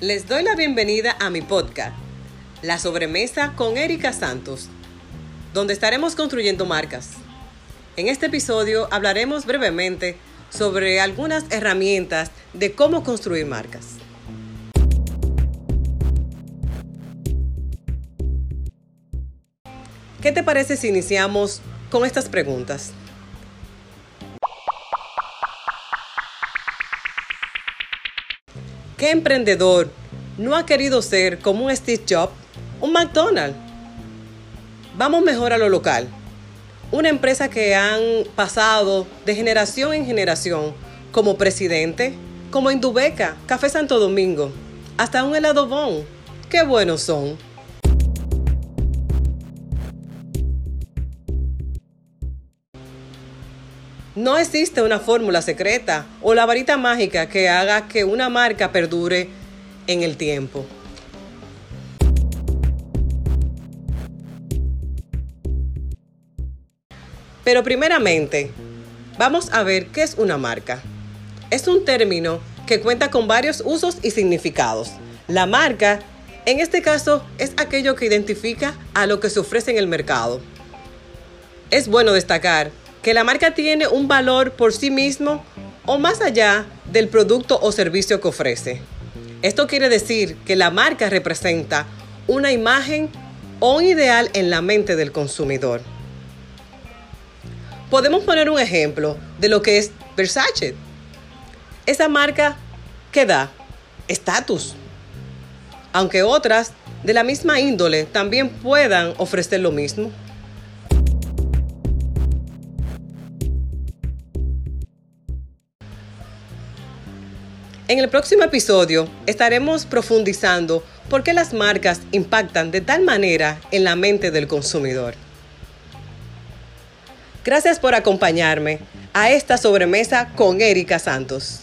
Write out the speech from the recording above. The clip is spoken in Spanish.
Les doy la bienvenida a mi podcast, La Sobremesa con Erika Santos, donde estaremos construyendo marcas. En este episodio hablaremos brevemente sobre algunas herramientas de cómo construir marcas. ¿Qué te parece si iniciamos con estas preguntas? ¿Qué emprendedor no ha querido ser como un Steve Jobs, un McDonald's? Vamos mejor a lo local. Una empresa que han pasado de generación en generación como presidente, como Indubeca, Café Santo Domingo, hasta un helado bon. ¡Qué buenos son! No existe una fórmula secreta o la varita mágica que haga que una marca perdure en el tiempo. Pero primeramente, vamos a ver qué es una marca. Es un término que cuenta con varios usos y significados. La marca, en este caso, es aquello que identifica a lo que se ofrece en el mercado. Es bueno destacar que la marca tiene un valor por sí mismo o más allá del producto o servicio que ofrece. Esto quiere decir que la marca representa una imagen o un ideal en la mente del consumidor. Podemos poner un ejemplo de lo que es Versace. Esa marca que da estatus, aunque otras de la misma índole también puedan ofrecer lo mismo. En el próximo episodio estaremos profundizando por qué las marcas impactan de tal manera en la mente del consumidor. Gracias por acompañarme a esta sobremesa con Erika Santos.